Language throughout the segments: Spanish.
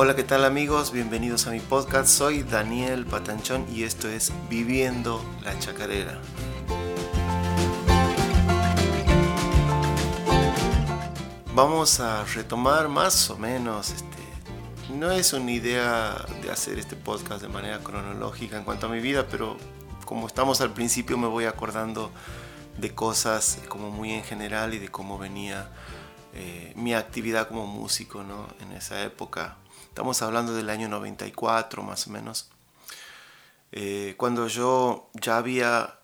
Hola, ¿qué tal amigos? Bienvenidos a mi podcast. Soy Daniel Patanchón y esto es Viviendo la Chacarera. Vamos a retomar más o menos, este, no es una idea de hacer este podcast de manera cronológica en cuanto a mi vida, pero como estamos al principio me voy acordando de cosas como muy en general y de cómo venía eh, mi actividad como músico ¿no? en esa época. Estamos hablando del año 94 más o menos. Eh, cuando yo ya había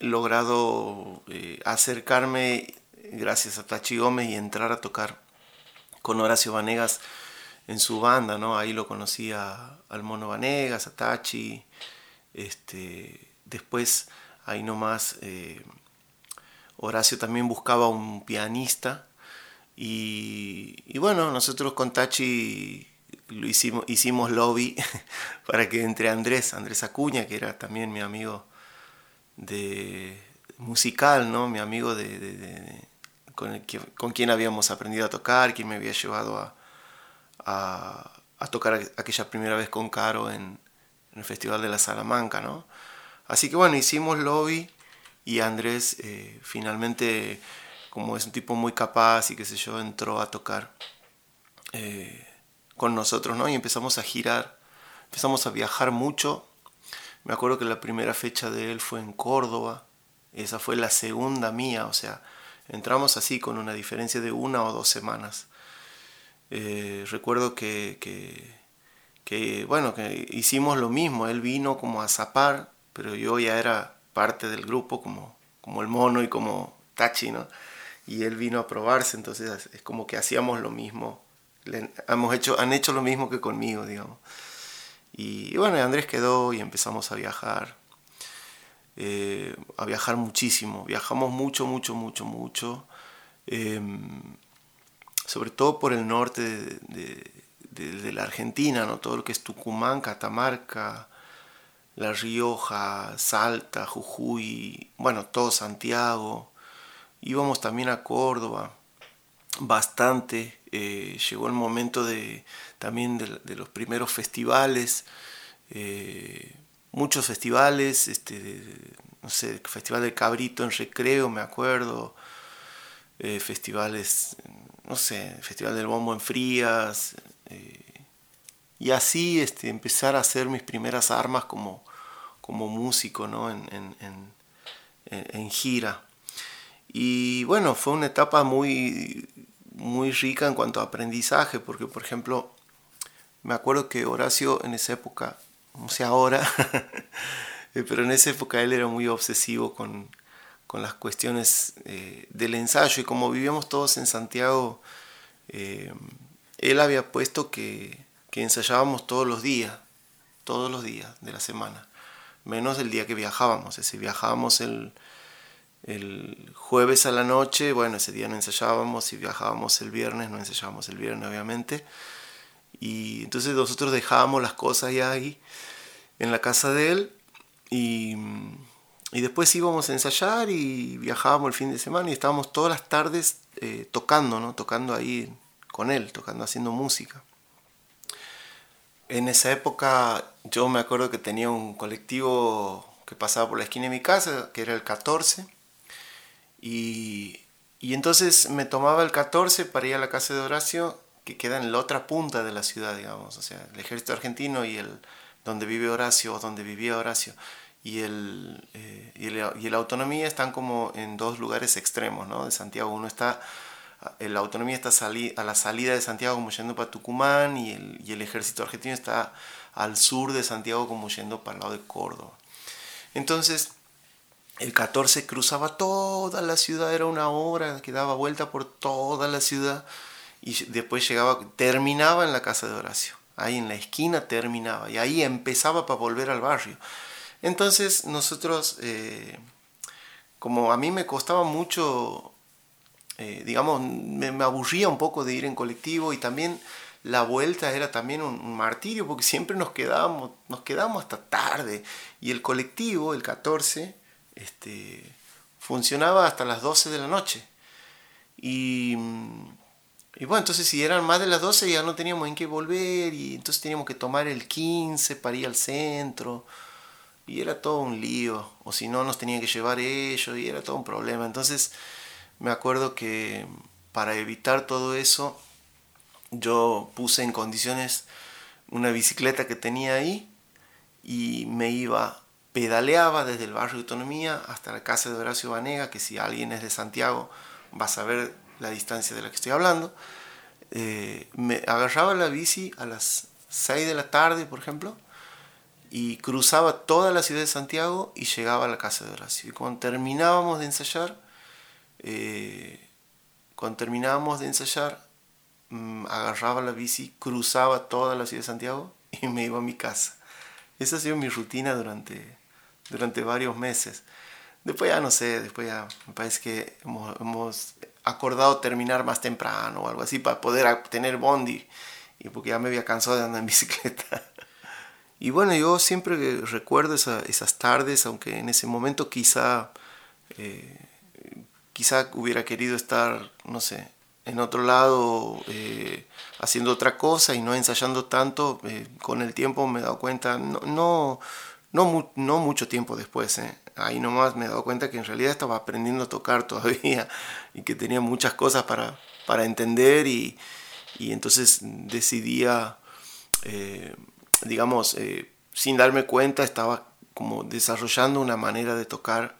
logrado eh, acercarme gracias a Tachi Gómez y entrar a tocar con Horacio Vanegas en su banda, ¿no? Ahí lo conocí al Mono Vanegas, a Tachi, este, después ahí nomás eh, Horacio también buscaba un pianista y, bueno, nosotros con Tachi lo hicimos, hicimos lobby para que entre Andrés, Andrés Acuña, que era también mi amigo de musical, ¿no? Mi amigo de, con, con, quien habíamos aprendido a tocar, quien me había llevado a, a, tocar aquella primera vez con Caro en, el Festival de la Salamanca, ¿no? Así que bueno, hicimos lobby y Andrés eh, finalmente, como es un tipo muy capaz y qué sé yo, entró a tocar eh, con nosotros, ¿no? Y empezamos a girar, empezamos a viajar mucho. Me acuerdo que la primera fecha de él fue en Córdoba, esa fue la segunda mía, o sea, Entramos así con una diferencia de una o dos semanas. Eh, recuerdo que, que, bueno, que hicimos lo mismo. Él vino como a zapar, pero yo ya era parte del grupo como, como el mono y como Tachi, ¿no? Y él vino a probarse, entonces es como que hacíamos lo mismo. Hemos hecho, han hecho lo mismo que conmigo, digamos. Y, y bueno, Andrés quedó y empezamos a viajar. Eh, a viajar muchísimo. Viajamos mucho, mucho, mucho, mucho. Em, sobre todo por el norte de, la Argentina, ¿no? todo lo que es Tucumán, Catamarca, La Rioja, Salta, Jujuy, bueno, todo Santiago. Íbamos también a Córdoba, bastante. Eh, llegó el momento de, también de, los primeros festivales. Eh, muchos festivales, este, no sé, Festival del Cabrito en Recreo, me acuerdo, eh, festivales, no sé, Festival del Bombo en Frías, y así este, empezar a hacer mis primeras armas como, como músico, ¿no? En, en, en, gira. Y bueno, fue una etapa muy, muy rica en cuanto a aprendizaje, porque por ejemplo, me acuerdo que Horacio en esa época no sé ahora, eh, pero en esa época él era muy obsesivo con, las cuestiones eh, del ensayo. Y como vivíamos todos en Santiago, eh, él había puesto que, ensayábamos todos los días, todos los días de la semana, menos el día que viajábamos, ese viajábamos el, el jueves a la noche, bueno, ese día no ensayábamos, si viajábamos el viernes, no ensayábamos el viernes obviamente, y entonces nosotros dejábamos las cosas ya ahí en la casa de él y, y, después íbamos a ensayar y viajábamos el fin de semana y estábamos todas las tardes eh, tocando, ¿no? Tocando ahí con él, tocando, haciendo música. En esa época yo me acuerdo que tenía un colectivo que pasaba por la esquina de mi casa, que era el 14, y, y entonces me tomaba el 14 para ir a la casa de Horacio, que queda en la otra punta de la ciudad, digamos, o sea, el ejército argentino y el, donde vive Horacio o donde vivía Horacio y el, eh, y, el, y, la autonomía están como en dos lugares extremos ¿no? de Santiago. Uno está, la autonomía está a la salida de Santiago como yendo para Tucumán y el, y el ejército argentino está al sur de Santiago como yendo para el lado de Córdoba. Entonces, el 14 cruzaba toda la ciudad, era una hora que daba vuelta por toda la ciudad y después llegaba, terminaba en la casa de Horacio ahí en la esquina terminaba y ahí empezaba para volver al barrio. Entonces nosotros, eh, como a mí me costaba mucho, eh, digamos, me, aburría un poco de ir en colectivo y también la vuelta era también un, martirio porque siempre nos quedábamos, nos quedábamos hasta tarde y el colectivo, el 14, este, funcionaba hasta las 12 de la noche. Y y bueno, entonces si eran más de las 12 ya no teníamos en qué volver y entonces teníamos que tomar el 15 para ir al centro y era todo un lío, o si no nos tenían que llevar ellos y era todo un problema. Entonces me acuerdo que para evitar todo eso yo puse en condiciones una bicicleta que tenía ahí y me iba, pedaleaba desde el barrio de Autonomía hasta la casa de Horacio Vanega, que si alguien es de Santiago va a saber la distancia de la que estoy hablando. Eh, me agarraba la bici a las 6 de la tarde, por ejemplo, y cruzaba toda la ciudad de Santiago y llegaba a la casa de Horacio. Y cuando terminábamos de ensayar, eh, cuando terminábamos de ensayar, mm, agarraba la bici, cruzaba toda la ciudad de Santiago y me iba a mi casa. Esa ha sido mi rutina durante, durante varios meses. Después ya no sé, después ya me parece que hemos, hemos acordado terminar más temprano o algo así para poder tener bondi. Y porque ya me había cansado de andar en bicicleta. Y bueno, yo siempre recuerdo esas tardes, aunque en ese momento quizá, eh, quizá hubiera querido estar, no sé, en otro lado eh, haciendo otra cosa y no ensayando tanto, eh, con el tiempo me he dado cuenta, no, no, no, no mucho tiempo después, ahí nomás me he dado cuenta que en realidad estaba aprendiendo a tocar todavía y que tenía muchas cosas para, para entender y, y entonces decidía digamos, eh, sin darme cuenta, estaba como desarrollando una manera de tocar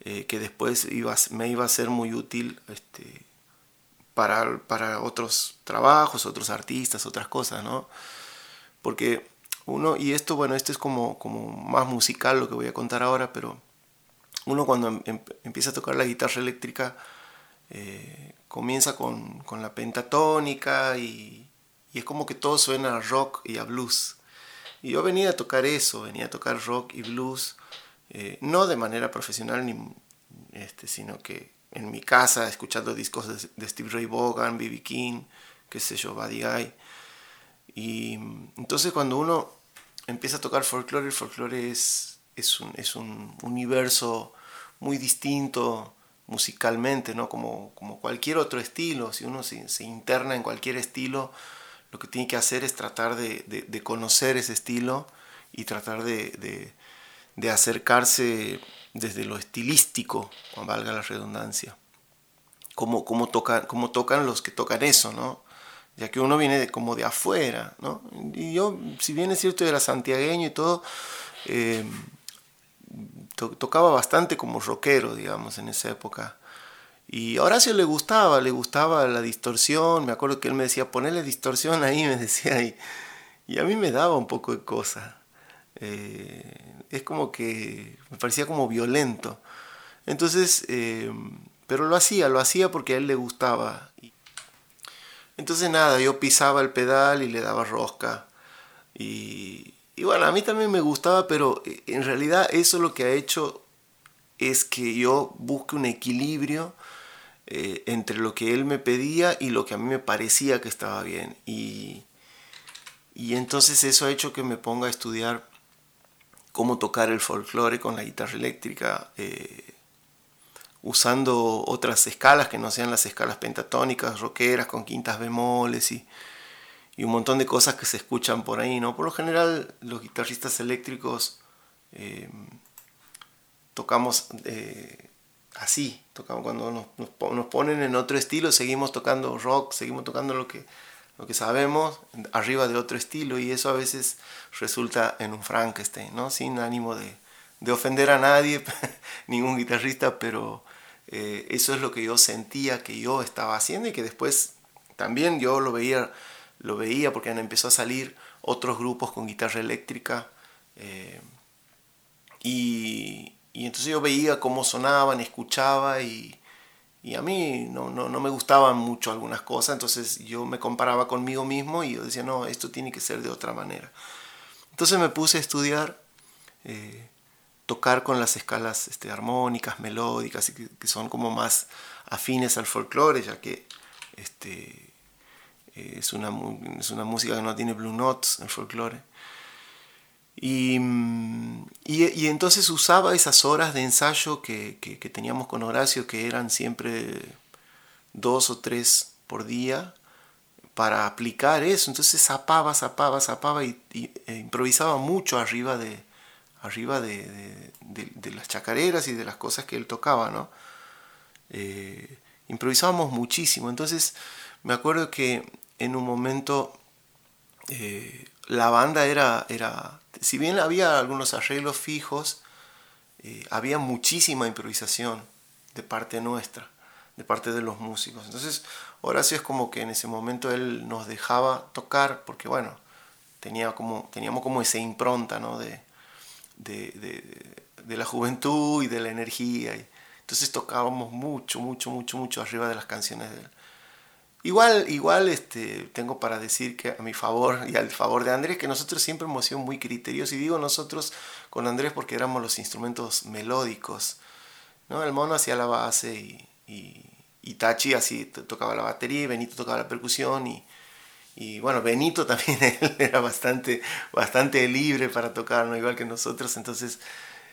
eh, que después iba, me iba a ser muy útil este, para, para otros trabajos, otros artistas, otras cosas, ¿no? Porque uno, y esto, bueno, esto es como, como más musical lo que voy a contar ahora, pero uno cuando em, em, empieza a tocar la guitarra eléctrica, eh, comienza con, con, la pentatónica y, es como que todo suena a rock y a blues. Y yo venía a tocar eso, venía a tocar rock y blues, eh, no de manera profesional, ni, este, sino que en mi casa, escuchando discos de, Steve Ray Vaughan, B.B. King, qué sé yo, Buddy Guy. Y entonces cuando uno empieza a tocar folclore, el folclore es, es, un, es un universo muy distinto musicalmente, ¿no? Como, como cualquier otro estilo, si uno se, se interna en cualquier estilo, lo que tiene que hacer es tratar de, conocer ese estilo y tratar de, acercarse desde lo estilístico, valga la redundancia. Cómo, cómo, tocan, cómo tocan los que tocan eso, ¿no? Ya que uno viene de, como de afuera, ¿no? Y yo, si bien es cierto, era santiagueño y todo, eh, tocaba bastante como rockero, digamos, en esa época. Y a Horacio le gustaba, le gustaba la distorsión. Me acuerdo que él me decía, ponele distorsión ahí, me decía, y, y a mí me daba un poco de cosa. Eh, es como que me parecía como violento. Entonces, eh, pero lo hacía, lo hacía porque a él le gustaba. Entonces nada, yo pisaba el pedal y le daba rosca. Y, y bueno, a mí también me gustaba, pero eh, en realidad eso lo que ha hecho es que yo busque un equilibrio eh, entre lo que él me pedía y lo que a mí me parecía que estaba bien. Y, y entonces eso ha hecho que me ponga a estudiar cómo tocar el folclore con la guitarra eléctrica, eh, usando otras escalas que no sean las escalas pentatónicas, rockeras, con quintas bemoles y, y, un montón de cosas que se escuchan por ahí. ¿no? Por lo general los guitarristas eléctricos eh, tocamos así, tocamos cuando nos, ponen en otro estilo, seguimos tocando rock, seguimos tocando lo que, lo que sabemos, arriba de otro estilo, y eso a veces resulta en un Frankenstein, ¿no? Sin ánimo de, ofender a nadie, ningún guitarrista, pero eh, eso es lo que yo sentía que yo estaba haciendo y que después también yo lo veía, lo veía porque empezó a salir otros grupos con guitarra eléctrica. Eh, y, entonces yo veía cómo sonaban, escuchaba y, a mí no, no, no, me gustaban mucho algunas cosas, entonces yo me comparaba conmigo mismo y yo decía, no, esto tiene que ser de otra manera. Entonces me puse a estudiar, eh, tocar con las escalas este, armónicas, melódicas, que, son como más afines al folclore, ya que este, es, una, es una música que no tiene blue notes, el folclore. Y, y, entonces usaba esas horas de ensayo que, que, teníamos con Horacio, que eran siempre dos o tres por día, para aplicar eso. Entonces zapaba, zapaba, zapaba y, e improvisaba mucho arriba de, arriba de, las chacareras y de las cosas que él tocaba, ¿no? Eh, improvisábamos muchísimo. Entonces me acuerdo que en un momento eh, la banda era, era, si bien había algunos arreglos fijos, eh, había muchísima improvisación de parte nuestra, de parte de los músicos. Entonces Horacio es como que en ese momento él nos dejaba tocar, porque bueno, tenía como, teníamos como esa impronta ¿no? de, de, la juventud y de la energía. Y, entonces tocábamos mucho, mucho, mucho, mucho arriba de las canciones de. Igual, igual este, tengo para decir que a mi favor y al favor de Andrés, que nosotros siempre hemos sido muy criteriosos, y digo nosotros con Andrés porque éramos los instrumentos melódicos. ¿no? El mono hacía la base y, y, y Tachi así tocaba la batería y Benito tocaba la percusión y, y bueno, Benito también él era bastante, bastante libre para tocar, ¿no? igual que nosotros, entonces,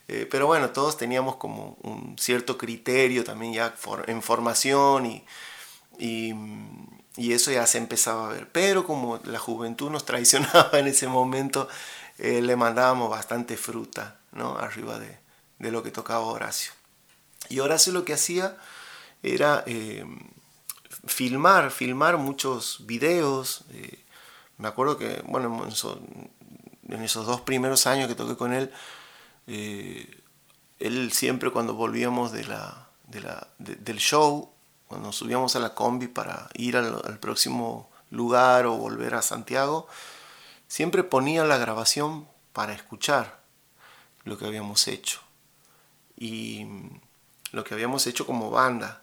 eh, pero bueno, todos teníamos como un cierto criterio también ya en formación y, y, y, eso ya se empezaba a ver. Pero como la juventud nos traicionaba en ese momento, eh, le mandábamos bastante fruta, ¿no? Arriba de, de, lo que tocaba Horacio. Y Horacio lo que hacía era... Eh, filmar, filmar muchos videos. Eh, me acuerdo que, bueno, en, esos dos primeros años que toqué con él, eh, él siempre cuando volvíamos de la, del show, cuando subíamos a la combi para ir al, próximo lugar o volver a Santiago, siempre ponía la grabación para escuchar lo que habíamos hecho y lo que habíamos hecho como banda.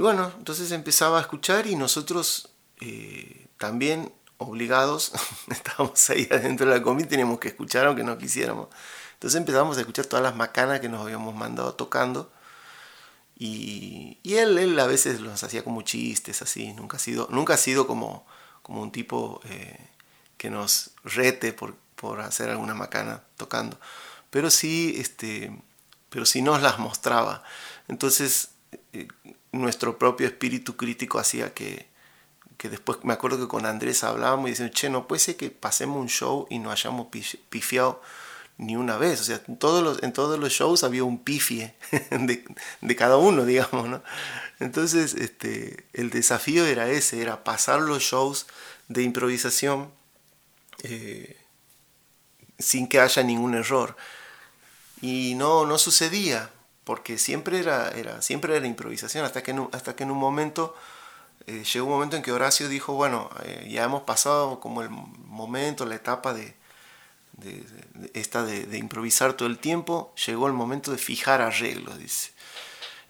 Y bueno, entonces empezaba a escuchar y nosotros eh, también obligados, estábamos ahí adentro de la comida y teníamos que escuchar aunque no quisiéramos. Entonces empezamos a escuchar todas las macanas que nos habíamos mandado tocando. Y, y él, él a veces los hacía como chistes, así. Nunca ha sido, nunca ha sido como, como un tipo eh, que nos rete por, por hacer alguna macana tocando. Pero sí, este, pero sí nos las mostraba. Entonces, eh, nuestro propio espíritu crítico hacía que, que después me acuerdo que con Andrés hablábamos y decíamos, che, no puede ser que pasemos un show y no hayamos pifiado ni una vez. O sea, en todos los, en todos los shows había un pifie de, de cada uno, digamos, ¿no? Entonces, este, el desafío era ese, era pasar los shows de improvisación eh, sin que haya ningún error. Y no, no sucedía porque siempre era, era, siempre era improvisación, hasta que en un, hasta que en un momento, eh, llegó un momento en que Horacio dijo, bueno, eh, ya hemos pasado como el momento, la etapa de, de, esta de, improvisar todo el tiempo, llegó el momento de fijar arreglos, dice.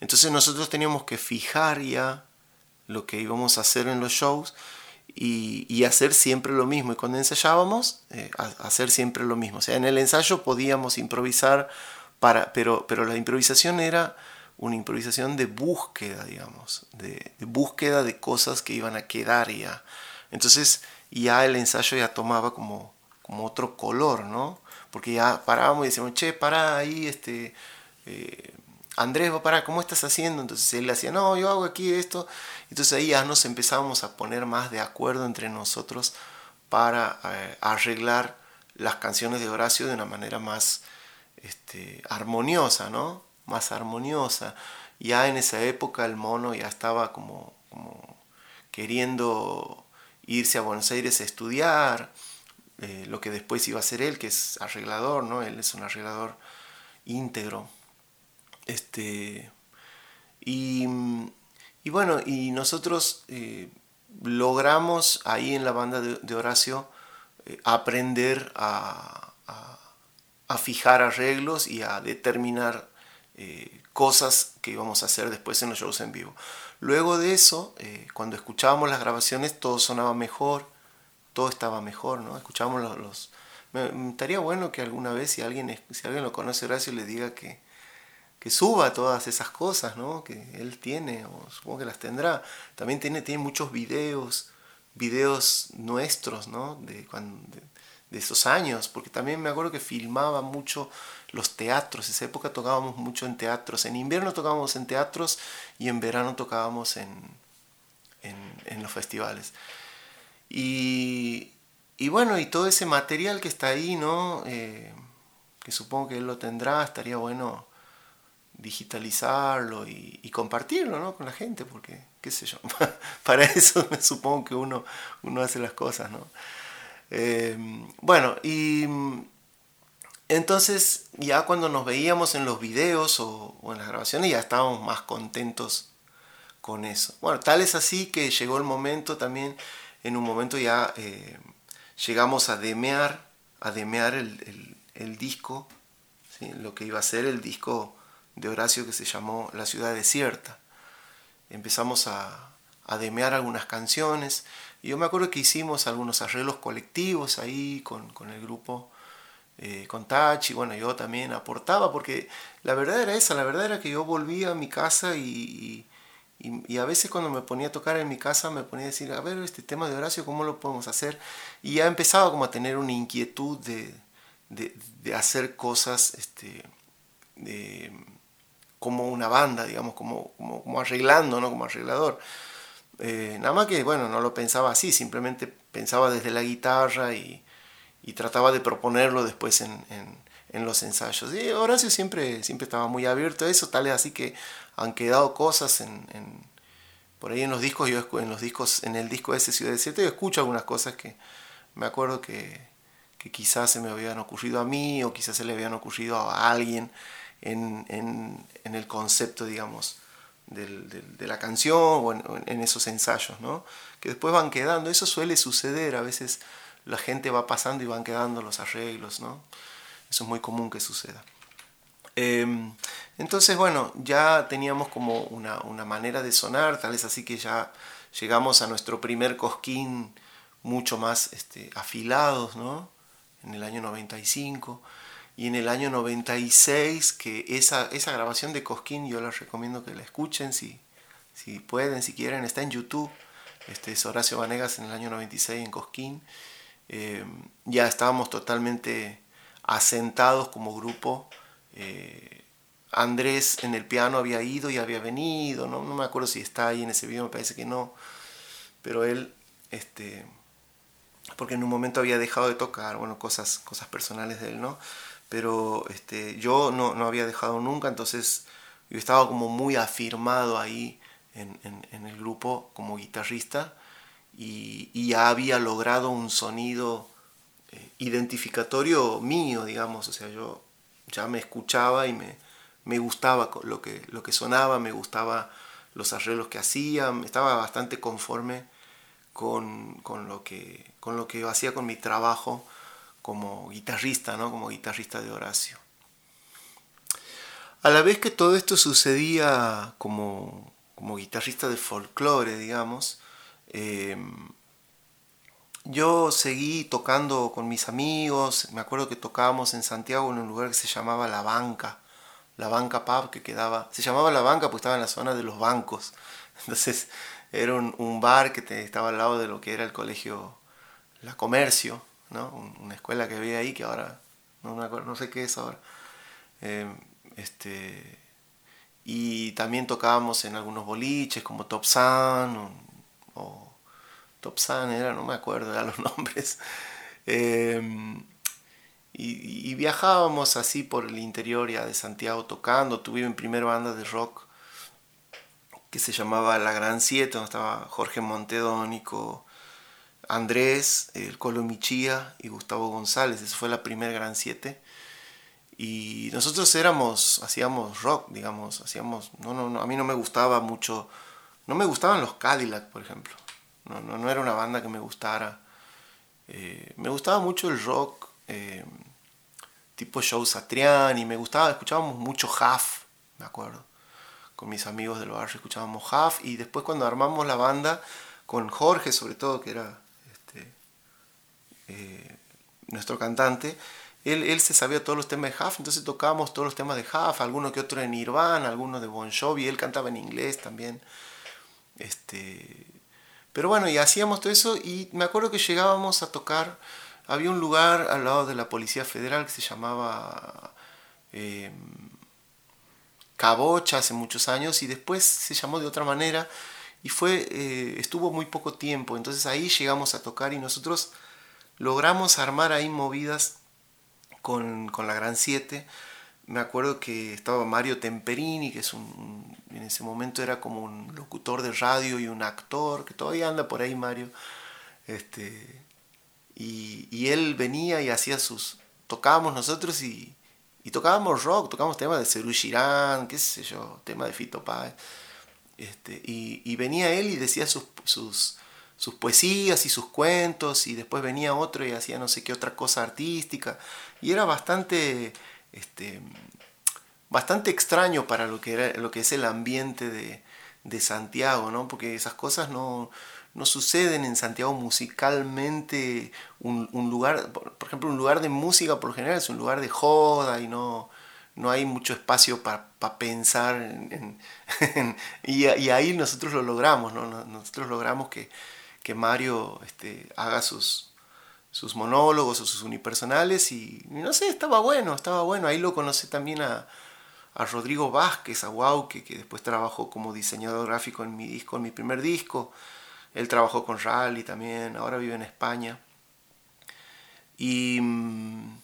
Entonces nosotros teníamos que fijar ya lo que íbamos a hacer en los shows y, y hacer siempre lo mismo. Y cuando ensayábamos, eh, hacer siempre lo mismo. O sea, en el ensayo podíamos improvisar pero, pero la improvisación era una improvisación de búsqueda, digamos, de, búsqueda de cosas que iban a quedar ya. Entonces ya el ensayo ya tomaba como, como otro color, ¿no? Porque ya parábamos y decíamos, che, pará ahí, este, eh, Andrés, va para, ¿cómo estás haciendo? Entonces él hacía, no, yo hago aquí esto. Entonces ahí ya nos empezábamos a poner más de acuerdo entre nosotros para eh, arreglar las canciones de Horacio de una manera más este, armoniosa, ¿no? Más armoniosa. Ya en esa época el mono ya estaba como, queriendo irse a Buenos Aires a estudiar, eh, lo que después iba a ser él, que es arreglador, ¿no? Él es un arreglador íntegro. Este, y, bueno, y nosotros eh, logramos ahí en la banda de, Horacio eh, aprender a, a fijar arreglos y a determinar eh, cosas que íbamos a hacer después en los shows en vivo. Luego de eso, eh, cuando escuchábamos las grabaciones, todo sonaba mejor, todo estaba mejor, ¿no? Escuchábamos los... Me, estaría bueno que alguna vez, si alguien, si alguien lo conoce, Horacio, le diga que, que suba todas esas cosas, ¿no? Que él tiene, o supongo que las tendrá. También tiene, tiene muchos videos, videos nuestros, ¿no? De, cuando, esos años, porque también me acuerdo que filmaba mucho los teatros, esa época tocábamos mucho en teatros, en invierno tocábamos en teatros y en verano tocábamos en, en, los festivales. Y, bueno, y todo ese material que está ahí, ¿no? Eh, que supongo que él lo tendrá, estaría bueno digitalizarlo y, compartirlo ¿no? con la gente, porque, qué sé yo, para eso me supongo que uno, uno hace las cosas, ¿no? Eh, bueno, y entonces ya cuando nos veíamos en los videos o, en las grabaciones ya estábamos más contentos con eso. Bueno, tal es así que llegó el momento también, en un momento ya eh, llegamos a demear, a demear el, disco, lo que iba a ser el disco de Horacio que se llamó La ciudad desierta. Empezamos a, a demear algunas canciones. Y yo me acuerdo que hicimos algunos arreglos colectivos ahí con, con el grupo, eh, con Tachi, bueno, yo también aportaba, porque la verdad era esa, la verdad era que yo volvía a mi casa y, y, a veces cuando me ponía a tocar en mi casa me ponía a decir, a ver, este tema de Horacio, ¿cómo lo podemos hacer? Y ya empezaba como a tener una inquietud de, de, de hacer cosas este, de, como una banda, digamos, como, como, arreglando, ¿no? Como arreglador. Eh, nada más que, bueno, no lo pensaba así, simplemente pensaba desde la guitarra y, trataba de proponerlo después en, los ensayos. Y Horacio siempre, siempre estaba muy abierto a eso, tal es así que han quedado cosas en, por ahí en los discos, yo en los discos, en el disco ese Ciudad Desierta, yo escucho algunas cosas que me acuerdo que quizás se me habían ocurrido a mí o quizás se le habían ocurrido a alguien en, el concepto, digamos, de la canción o en, esos ensayos, ¿no? que después van quedando. Eso suele suceder, a veces la gente va pasando y van quedando los arreglos, ¿no? eso es muy común que suceda. Em, entonces, bueno, ya teníamos como una, manera de sonar, tal es así que ya llegamos a nuestro primer cosquín mucho más este, afilados, ¿no? En el año 95 y en el año 96, que esa, esa grabación de Cosquín yo les recomiendo que la escuchen si, si pueden, si quieren, está en YouTube. Este es Horacio Vanegas en el año 96 en Cosquín. Eh, ya estábamos totalmente asentados como grupo. Eh, Andrés en el piano había ido y había venido, ¿no? no me acuerdo si está ahí en ese video, me parece que no, pero él, este, porque en un momento había dejado de tocar, bueno, cosas, cosas personales de él, ¿no? Pero este, yo no, no, había dejado nunca, entonces yo estaba como muy afirmado ahí en, en, el grupo como guitarrista y, ya había logrado un sonido eh, identificatorio mío, digamos, o sea, yo ya me escuchaba y me, me gustaba lo que, lo que sonaba, me gustaba los arreglos que hacía, estaba bastante conforme con, con, lo, que, con lo que hacía con mi trabajo como guitarrista, ¿no? como guitarrista de Horacio. A la vez que todo esto sucedía como, como guitarrista de folclore, digamos, em, yo seguí tocando con mis amigos, me acuerdo que tocábamos en Santiago en un lugar que se llamaba La Banca, La Banca Pub, que quedaba, se llamaba La Banca porque estaba en la zona de los bancos, entonces era un, un bar que estaba al lado de lo que era el colegio La Comercio, una escuela que había ahí que ahora no, no sé qué es ahora. Eh, este, y también tocábamos en algunos boliches como Top Sun o, Top Sun era, no me acuerdo ya los nombres. Eh, y, viajábamos así por el interior ya de Santiago tocando. Tuve mi primera banda de rock que se llamaba La Gran Siete, donde estaba Jorge Montedónico, Andrés, el Colo Michía y Gustavo González. Esa fue la primera Gran Siete. Y nosotros éramos, hacíamos rock, digamos, hacíamos, no, no, a mí no me gustaba mucho, no me gustaban los Cadillac, por ejemplo. No, no, era una banda que me gustara. Eh, me gustaba mucho el rock eh, tipo Joe Satriani, me gustaba, escuchábamos mucho Huff, me acuerdo. Con mis amigos del barrio escuchábamos Huff y después cuando armamos la banda, con Jorge sobre todo, que era eh, nuestro cantante, él, él, se sabía todos los temas de Huff, entonces tocábamos todos los temas de Huff, algunos que otro en Nirvana, algunos de Bon Jovi, él cantaba en inglés también. Este, pero bueno, y hacíamos todo eso y me acuerdo que llegábamos a tocar, había un lugar al lado de la Policía Federal que se llamaba eh, Cabocha hace muchos años y después se llamó de otra manera y fue, eh, estuvo muy poco tiempo, entonces ahí llegamos a tocar y nosotros logramos armar ahí movidas con, con la Gran 7. Me acuerdo que estaba Mario Temperini, que es un, en ese momento era como un locutor de radio y un actor, que todavía anda por ahí Mario. Este, y, y él venía y hacía sus... Tocábamos nosotros y, y tocábamos rock, tocábamos temas de Cerú Girán, qué sé yo, tema de Fito Páez. Este, y, venía él y decía sus, sus, poesías y sus cuentos, y después venía otro y hacía no sé qué otra cosa artística. Y era bastante, este, bastante extraño para lo que, era, lo que es el ambiente de, de Santiago, ¿no? porque esas cosas no, no suceden en Santiago musicalmente. Un, un, lugar, por ejemplo, un lugar de música por lo general es un lugar de joda y no, no hay mucho espacio para pensar en, y, ahí nosotros lo logramos, ¿no? nosotros logramos que, que Mario este, haga sus, sus monólogos o sus unipersonales y, no sé, estaba bueno, estaba bueno, ahí lo conocí también a, a Rodrigo Vázquez, a que después trabajó como diseñador gráfico en mi disco, en mi primer disco, él trabajó con Rally también, ahora vive en España. Y mm,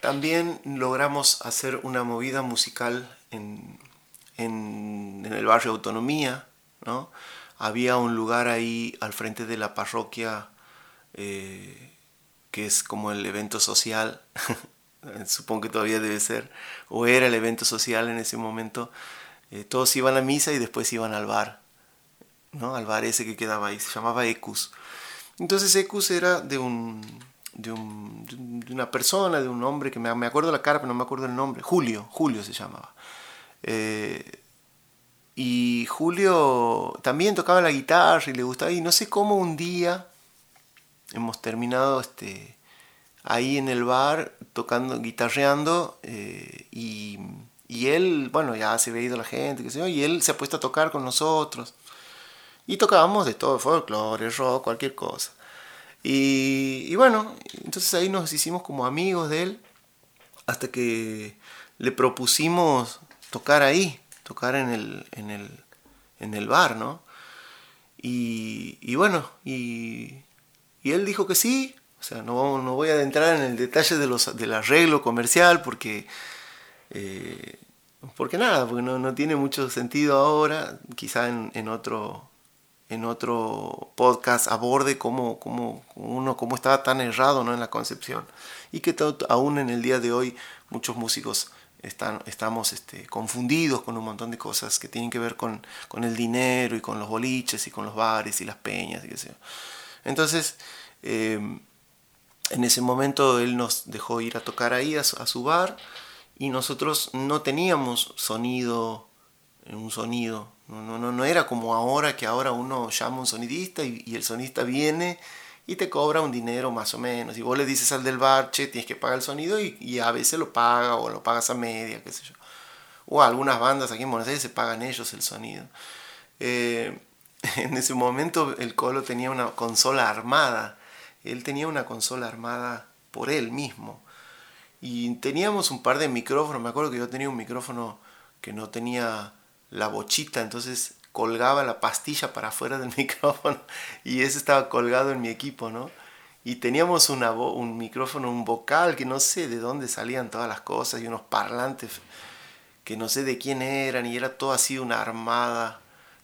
también logramos hacer una movida musical en, el barrio Autonomía. ¿no? Había un lugar ahí al frente de la parroquia eh, que es como el evento social, supongo que todavía debe ser, o era el evento social en ese momento. Eh, todos iban a misa y después iban al bar, ¿no? al bar ese que quedaba ahí, se llamaba Ecus. Entonces Ecus era de un, de, una persona, de un hombre que me, me, acuerdo la cara, pero no me acuerdo el nombre. Julio, Julio se llamaba. Eh, y Julio también tocaba la guitarra y le gustaba. Y no sé cómo un día hemos terminado este, ahí en el bar tocando, guitarreando. Eh, y, y, él, bueno, ya se había ido la gente, qué y él se ha puesto a tocar con nosotros. Y tocábamos de todo, folclore, rock, cualquier cosa. Y, bueno, entonces ahí nos hicimos como amigos de él hasta que le propusimos tocar ahí, tocar en el, en el, en el bar, ¿no? Y, y bueno, y, y, él dijo que sí, o sea, no, no voy a entrar en el detalle de los, del arreglo comercial porque, eh, porque nada, porque no, no, tiene mucho sentido ahora, quizá en, en otro, en otro podcast aborde cómo, cómo, uno cómo estaba tan errado ¿no? en la concepción y que aún en el día de hoy muchos músicos están, estamos este, confundidos con un montón de cosas que tienen que ver con, el dinero y con los boliches y con los bares y las peñas y qué sé Entonces, eh, en ese momento él nos dejó ir a tocar ahí a su bar y nosotros no teníamos sonido, un sonido no, no, no, era como ahora, que ahora uno llama a un sonidista y, el sonidista viene y te cobra un dinero más o menos. Y vos le dices al del bar, che, tienes que pagar el sonido y, a veces lo paga o lo pagas a media, qué sé yo. O algunas bandas aquí en Buenos Aires se pagan ellos el sonido. Eh, en ese momento el Colo tenía una consola armada. Él tenía una consola armada por él mismo. Y teníamos un par de micrófonos. Me acuerdo que yo tenía un micrófono que no tenía la bochita, entonces colgaba la pastilla para afuera del micrófono y ese estaba colgado en mi equipo, ¿no? Y teníamos un micrófono, un vocal que no sé de dónde salían todas las cosas y unos parlantes que no sé de quién eran y era todo así una armada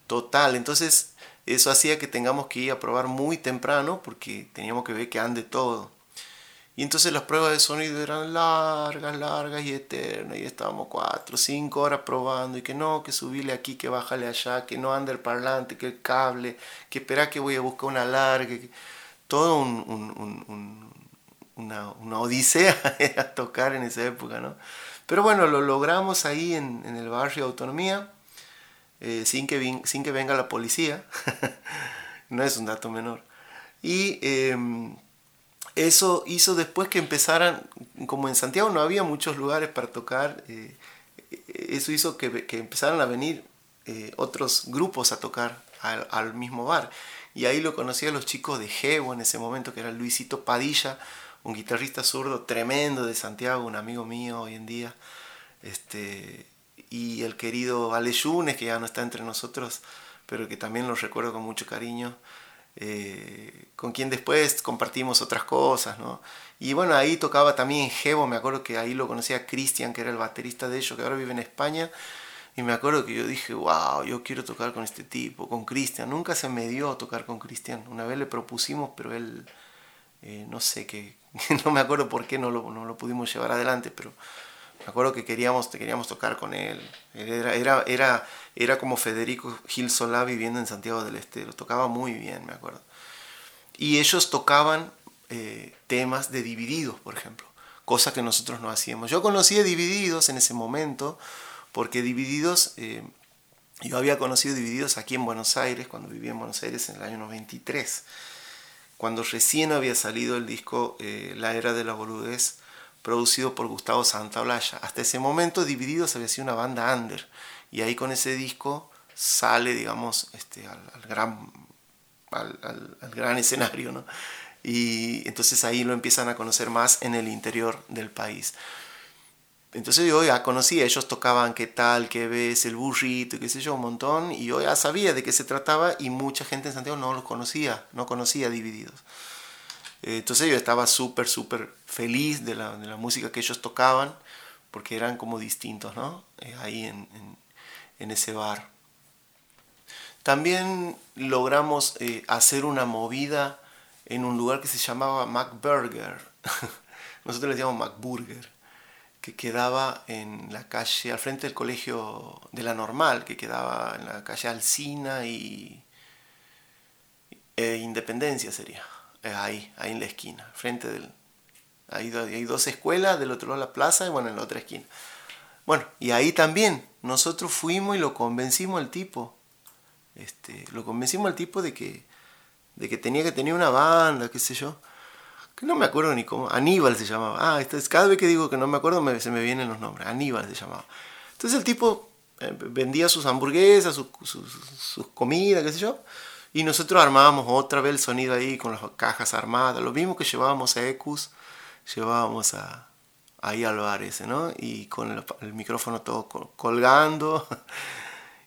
total. Entonces eso hacía que tengamos que ir a probar muy temprano porque teníamos que ver que ande todo. Y entonces las pruebas de sonido eran largas, largas y eternas. Y estábamos cuatro, cinco horas probando. Y que no, que subirle aquí, que bájale allá, que no ande el parlante, que el cable, que espera que voy a buscar una larga. Todo un, una, una, odisea a tocar en esa época, ¿no? Pero bueno, lo logramos ahí en, en el barrio Autonomía, eh, sin, que, sin que venga la policía. no es un dato menor. Y. Eh, eso hizo después que empezaran, como en Santiago no había muchos lugares para tocar, eh, eso hizo que, que, empezaran a venir eh, otros grupos a tocar al, mismo bar. Y ahí lo conocí a los chicos de Jevo en ese momento, que era Luisito Padilla, un guitarrista zurdo tremendo de Santiago, un amigo mío hoy en día. Este, y el querido Ale Yunes, que ya no está entre nosotros, pero que también lo recuerdo con mucho cariño. Eh, con quien después compartimos otras cosas, ¿no? Y bueno, ahí tocaba también Gebo, me acuerdo que ahí lo conocía Cristian, que era el baterista de ellos, que ahora vive en España, y me acuerdo que yo dije, wow, yo quiero tocar con este tipo, con Cristian. Nunca se me dio tocar con Cristian. Una vez le propusimos, pero él, eh, no sé qué, no me acuerdo por qué no lo, no lo pudimos llevar adelante, pero me acuerdo que queríamos, queríamos tocar con él. Era, era, era, era como Federico Gil Solá viviendo en Santiago del Estero. Tocaba muy bien, me acuerdo. Y ellos tocaban eh, temas de Divididos, por ejemplo. Cosa que nosotros no hacíamos. Yo conocí a Divididos en ese momento porque Divididos, eh, yo había conocido Divididos aquí en Buenos Aires, cuando vivía en Buenos Aires en el año 93, cuando recién había salido el disco eh, La Era de la Boludez, producido por Gustavo Santaolalla. Hasta ese momento Divididos había sido una banda under, y ahí con ese disco sale, digamos, este, al, gran, al, gran escenario, ¿no? Y entonces ahí lo empiezan a conocer más en el interior del país. Entonces yo ya conocía, ellos tocaban qué tal, qué ves, el burrito, qué sé yo, un montón, y yo ya sabía de qué se trataba y mucha gente en Santiago no los conocía, no conocía Divididos. Entonces yo estaba súper, súper feliz de la, de la, música que ellos tocaban, porque eran como distintos, ¿no? Eh, ahí en, en, ese bar. También logramos eh, hacer una movida en un lugar que se llamaba McBurger. Nosotros le llamamos McBurger que quedaba en la calle, al frente del colegio de la Normal, que quedaba en la calle Alcina y e Independencia sería, ahí, ahí en la esquina, frente del... Hay, hay dos escuelas, del otro lado la plaza y bueno, en la otra esquina. Bueno, y ahí también nosotros fuimos y lo convencimos al tipo. Este, lo convencimos al tipo de que, de que tenía que tener una banda, qué sé yo no me acuerdo ni cómo, Aníbal se llamaba. Ah, entonces cada vez que digo que no me acuerdo se me vienen los nombres, Aníbal se llamaba. Entonces el tipo eh, vendía sus hamburguesas, sus, sus, comidas, qué sé yo, y nosotros armábamos otra vez el sonido ahí con las cajas armadas, lo mismo que llevábamos a Ecus, llevábamos a, ahí al bar ese, ¿no? Y con el, el micrófono todo colgando.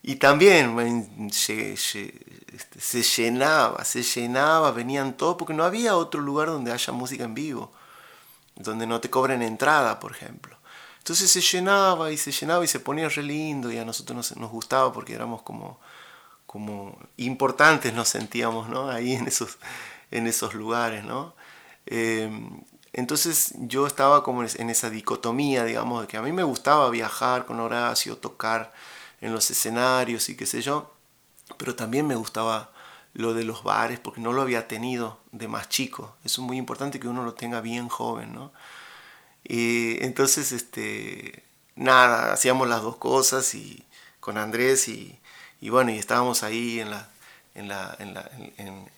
Y también se, se, este, se, llenaba, se llenaba, venían todos, porque no había otro lugar donde haya música en vivo, donde no te cobren entrada, por ejemplo. Entonces se llenaba y se llenaba y se ponía re lindo y a nosotros nos, nos gustaba porque éramos como, como importantes, nos sentíamos ¿no? ahí en esos, en esos lugares. Em, entonces yo estaba como en esa dicotomía, digamos, de que a mí me gustaba viajar con Horacio, tocar en los escenarios y qué sé yo, pero también me gustaba lo de los bares porque no lo había tenido de más chico. Eso es muy importante que uno lo tenga bien joven. Y entonces, este, nada, hacíamos las dos cosas y con Andrés y, y bueno, y estábamos ahí en la, en la,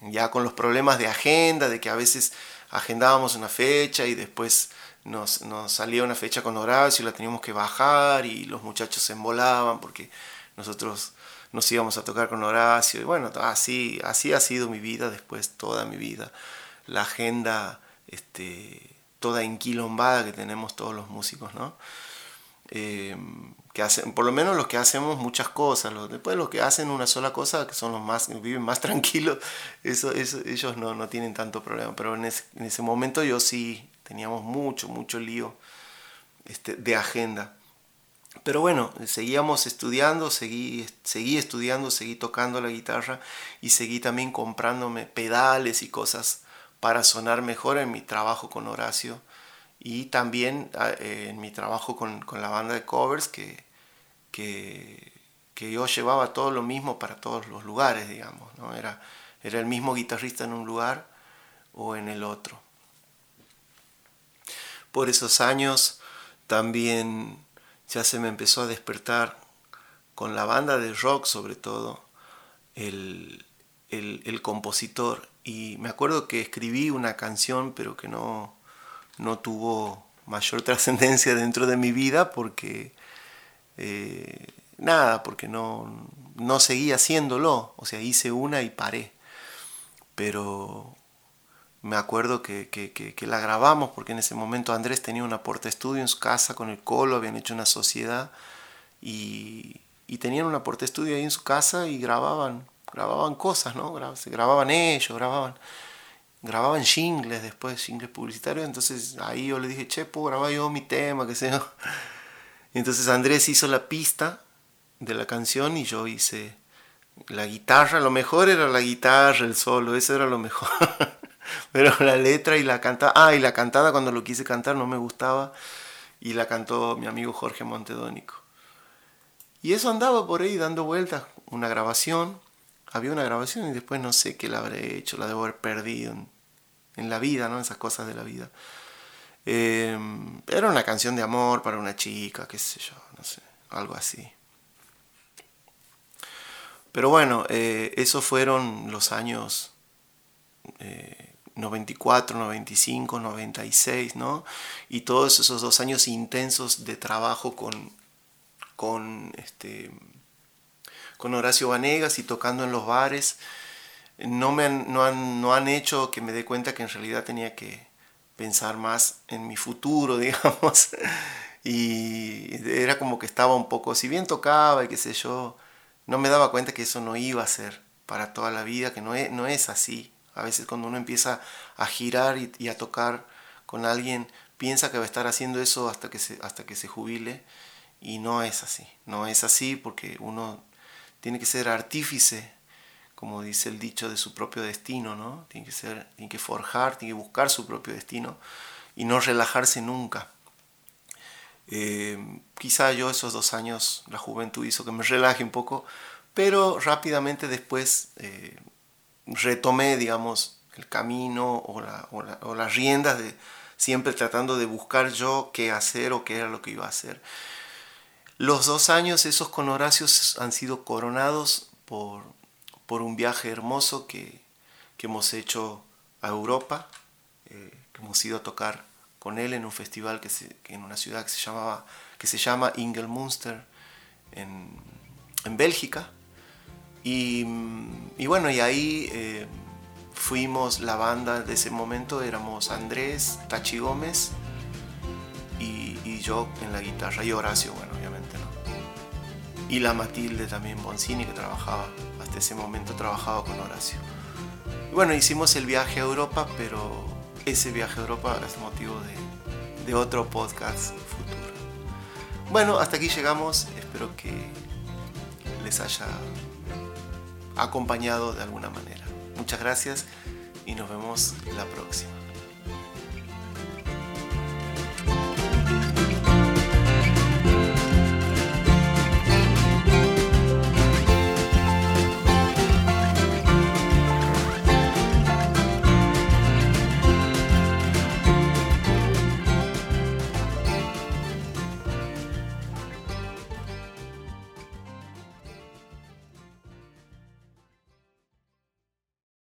ya con los problemas de agenda, de que a veces agendábamos una fecha y después nos, salía una fecha con Horacio y la teníamos que bajar y los muchachos se embolaban porque nosotros nos íbamos a tocar con Horacio y bueno, así, así ha sido mi vida después, toda mi vida. La agenda este, toda enquilombada que tenemos todos los músicos, ¿no? Em, que hacen, por lo menos los que hacemos muchas cosas, los, después los que hacen una sola cosa, que son los más, viven más tranquilos, eso, eso, ellos no, no tienen tanto problema, pero en ese, en ese momento yo sí teníamos mucho, mucho lío este, de agenda. Pero bueno, seguíamos estudiando, seguí, seguí estudiando, seguí tocando la guitarra y seguí también comprándome pedales y cosas para sonar mejor en mi trabajo con Horacio y también ah, eh, en mi trabajo con, con, la banda de covers que, que, que, yo llevaba todo lo mismo para todos los lugares, digamos. ¿no? Era, era el mismo guitarrista en un lugar o en el otro por esos años también ya se me empezó a despertar con la banda de rock sobre todo el, el, compositor y me acuerdo que escribí una canción pero que no, no tuvo mayor trascendencia dentro de mi vida porque eh, nada, porque no, no seguía haciéndolo, o sea, hice una y paré, pero me acuerdo que, que, que, la grabamos porque en ese momento Andrés tenía una porta estudio en su casa con el Colo, habían hecho una sociedad y, y tenían una porta estudio ahí en su casa y grababan grababan cosas, ¿no? Se grababan ellos, grababan, grababan jingles después, jingles publicitarios. Entonces ahí yo le dije, che, puedo grabar yo mi tema, qué sé yo. Entonces Andrés hizo la pista de la canción y yo hice la guitarra. Lo mejor era la guitarra, el solo, eso era lo mejor. Pero la letra y la cantada, ah, y la cantada cuando lo quise cantar no me gustaba y la cantó mi amigo Jorge Montedónico. Y eso andaba por ahí dando vueltas, una grabación, había una grabación y después no sé qué la habré hecho, la debo haber perdido en, la vida, ¿no? Esas cosas de la vida. Em, era una canción de amor para una chica, qué sé yo, no sé, algo así. Pero bueno, eh, esos fueron los años eh, 94, 95, 96, ¿no? Y todos esos dos años intensos de trabajo con, con, este, con Horacio Vanegas y tocando en los bares, no, me no, han, no han hecho que me dé cuenta que en realidad tenía que pensar más en mi futuro, digamos. Y era como que estaba un poco, si bien tocaba y qué sé yo, no me daba cuenta que eso no iba a ser para toda la vida, que no es, no es así. A veces cuando uno empieza a girar y, a tocar con alguien, piensa que va a estar haciendo eso hasta que, se, hasta que se jubile y no es así. No es así porque uno tiene que ser artífice, como dice el dicho, de su propio destino, ¿no? Tiene que, ser, tiene que forjar, tiene que buscar su propio destino y no relajarse nunca. Eh, quizá yo esos dos años, la juventud hizo que me relaje un poco, pero rápidamente después eh, retomé, digamos, el camino o, las riendas de siempre tratando de buscar yo qué hacer o qué era lo que iba a hacer. Los dos años esos con Horacio han sido coronados por, por un viaje hermoso que, hemos hecho a Europa, eh, que hemos ido a tocar con él en un festival que, en una ciudad que se, llamaba, que se llama Ingelmunster en, en Bélgica. Y, bueno, y ahí eh, fuimos la banda de ese momento, éramos Andrés, Tachi Gómez y, yo en la guitarra, y Horacio, bueno. Y la Matilde también, Boncini, que trabajaba, hasta ese momento trabajaba con Horacio. Bueno, hicimos el viaje a Europa, pero ese viaje a Europa es motivo de, de otro podcast futuro. Bueno, hasta aquí llegamos, espero que les haya acompañado de alguna manera. Muchas gracias y nos vemos la próxima.